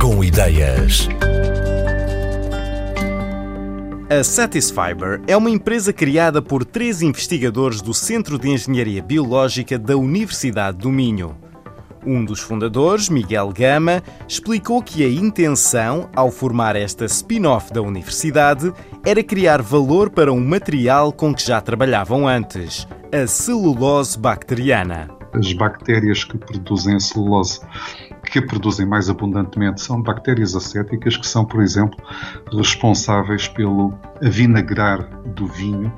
Com ideias. A Satisfiber é uma empresa criada por três investigadores do Centro de Engenharia Biológica da Universidade do Minho. Um dos fundadores, Miguel Gama, explicou que a intenção, ao formar esta spin-off da universidade, era criar valor para um material com que já trabalhavam antes, a celulose bacteriana. As bactérias que produzem a celulose que produzem mais abundantemente são bactérias acéticas, que são, por exemplo, responsáveis pelo avinagrar do vinho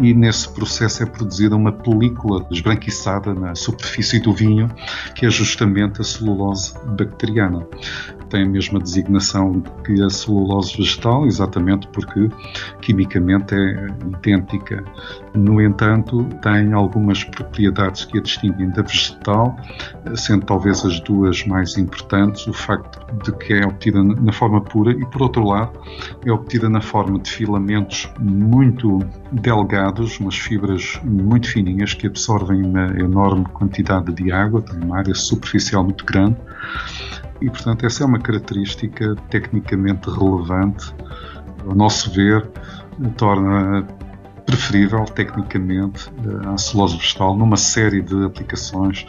e nesse processo é produzida uma película esbranquiçada na superfície do vinho, que é justamente a celulose bacteriana. Tem a mesma designação que a celulose vegetal, exatamente porque quimicamente é idêntica. No entanto, tem algumas propriedades que a distinguem da vegetal, sendo talvez as duas mais importantes, o facto de que é obtida na forma pura e, por outro lado, é obtida na forma de filamentos muito delgados, umas fibras muito fininhas que absorvem uma enorme quantidade de água, tem uma área superficial muito grande e, portanto, essa é uma característica tecnicamente relevante, ao nosso ver, torna preferível tecnicamente a celulose vegetal numa série de aplicações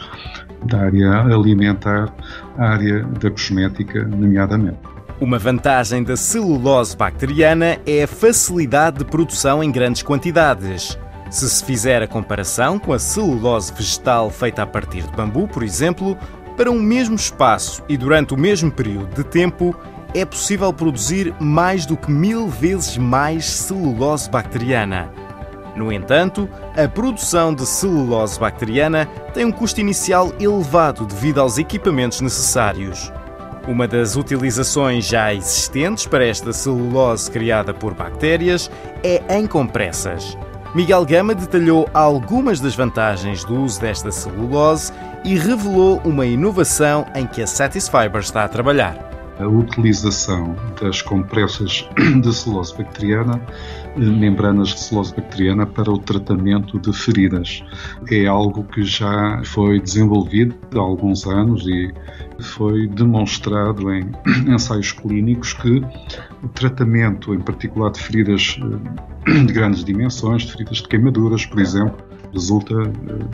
da área alimentar, à área da cosmética, nomeadamente. Uma vantagem da celulose bacteriana é a facilidade de produção em grandes quantidades. Se se fizer a comparação com a celulose vegetal feita a partir de bambu, por exemplo, para um mesmo espaço e durante o mesmo período de tempo, é possível produzir mais do que mil vezes mais celulose bacteriana. No entanto, a produção de celulose bacteriana tem um custo inicial elevado devido aos equipamentos necessários. Uma das utilizações já existentes para esta celulose criada por bactérias é em compressas. Miguel Gama detalhou algumas das vantagens do uso desta celulose e revelou uma inovação em que a Satisfiber está a trabalhar a utilização das compressas de celulose bacteriana, eh, membranas de celulose bacteriana, para o tratamento de feridas. É algo que já foi desenvolvido há alguns anos e foi demonstrado em ensaios clínicos que o tratamento, em particular de feridas eh, de grandes dimensões, de feridas de queimaduras, por exemplo, resulta eh,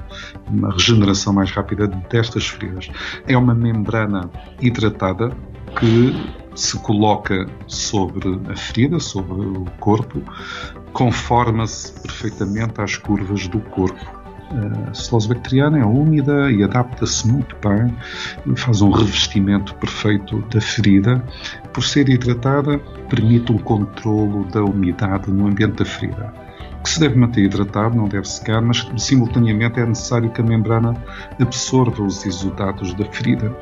uma regeneração mais rápida destas feridas. É uma membrana hidratada que se coloca sobre a ferida, sobre o corpo, conforma-se perfeitamente às curvas do corpo. A celulose bacteriana é úmida e adapta-se muito bem, faz um revestimento perfeito da ferida. Por ser hidratada, permite um controlo da umidade no ambiente da ferida que se deve manter hidratado, não deve secar, mas simultaneamente é necessário que a membrana absorva os exudados da ferida.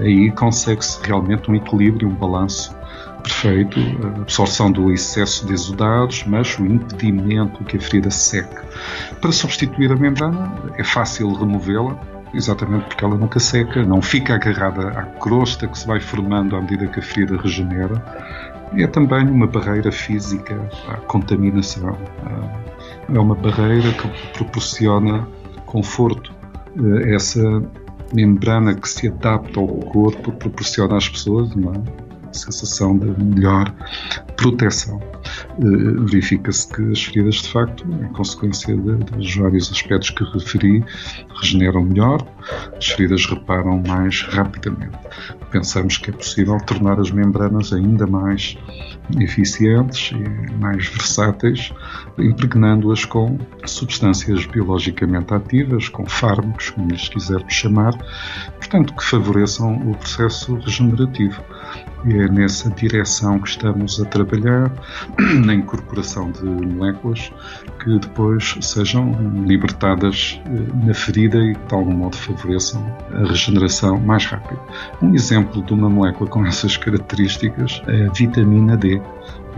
Eh, aí consegue-se realmente um equilíbrio, um balanço perfeito, a absorção do excesso de exudados, mas o impedimento que a ferida seque. Para substituir a membrana, é fácil removê-la, exatamente porque ela nunca seca, não fica agarrada à crosta que se vai formando à medida que a ferida regenera é também uma barreira física à contaminação. Ah, é uma barreira que proporciona conforto. Ah, essa membrana que se adapta ao corpo proporciona às pessoas uma sensação de melhor proteção. Uh, Verifica-se que as feridas, de facto, em consequência de, dos vários aspectos que referi, regeneram melhor, as feridas reparam mais rapidamente. Pensamos que é possível tornar as membranas ainda mais eficientes e mais versáteis, impregnando-as com substâncias biologicamente ativas, com fármacos, como lhes quisermos chamar, portanto, que favoreçam o processo regenerativo. É nessa direção que estamos a trabalhar, na incorporação de moléculas que depois sejam libertadas eh, na ferida e de algum modo favoreçam a regeneração mais rápida. Um exemplo de uma molécula com essas características é a vitamina D.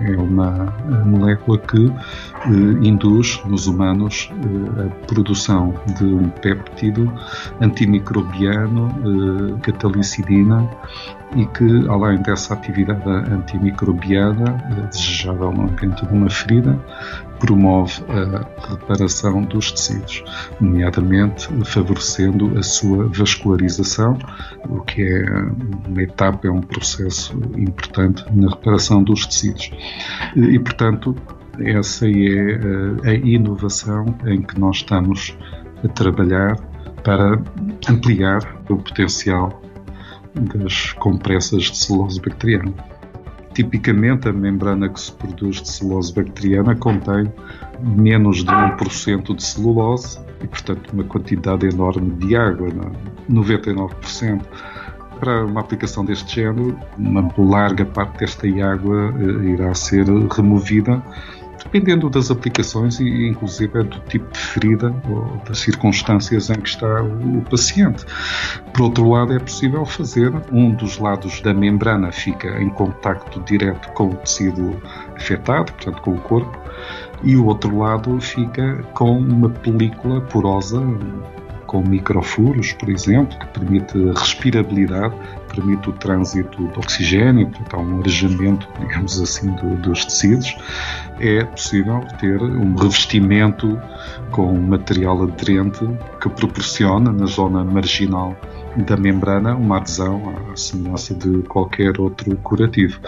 É uma molécula que eh, induz nos humanos eh, a produção de um péptido antimicrobiano, eh, catalicidina, e que, além dessa atividade antimicrobiana desejada no ambiente de uma ferida, promove a reparação dos tecidos, nomeadamente favorecendo a sua vascularização, o que é uma etapa, é um processo importante na reparação dos tecidos. E, portanto, essa é a inovação em que nós estamos a trabalhar para ampliar o potencial das compressas de celulose bacteriana. Tipicamente, a membrana que se produz de celulose bacteriana contém menos de 1% de celulose e, portanto, uma quantidade enorme de água, 99%. Para uma aplicação deste género, uma larga parte desta água eh, irá ser removida dependendo das aplicações e inclusive do tipo de ferida ou das circunstâncias em que está o paciente. Por outro lado, é possível fazer um dos lados da membrana fica em contacto direto com o tecido afetado, portanto com o corpo, e o outro lado fica com uma película porosa com microfuros, por exemplo, que permite respirabilidade, permite o trânsito de oxigênio, portanto, um arejamento, digamos assim, do, dos tecidos. É possível ter um revestimento com um material aderente que proporciona, na zona marginal da membrana, uma adesão à semelhança de qualquer outro curativo.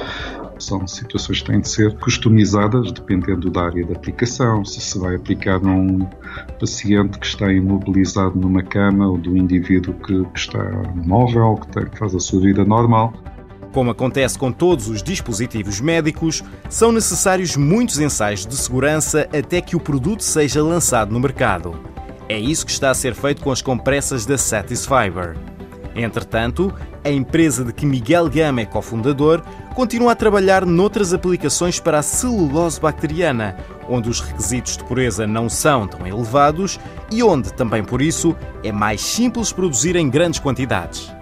São situações que têm de ser customizadas dependendo da área de aplicação, se se vai aplicar num paciente que está imobilizado numa cama ou do indivíduo que, está móvel, que faz a sua vida normal. Como acontece com todos os dispositivos médicos, são necessários muitos ensaios de segurança até que o produto seja lançado no mercado. É isso que está a ser feito com as compressas da Satisfiber. Entretanto, a empresa de que Miguel Gama é cofundador continua a trabalhar noutras aplicações para a celulose bacteriana, onde os requisitos de pureza não são tão elevados e onde, também por isso, é mais simples produzir em grandes quantidades.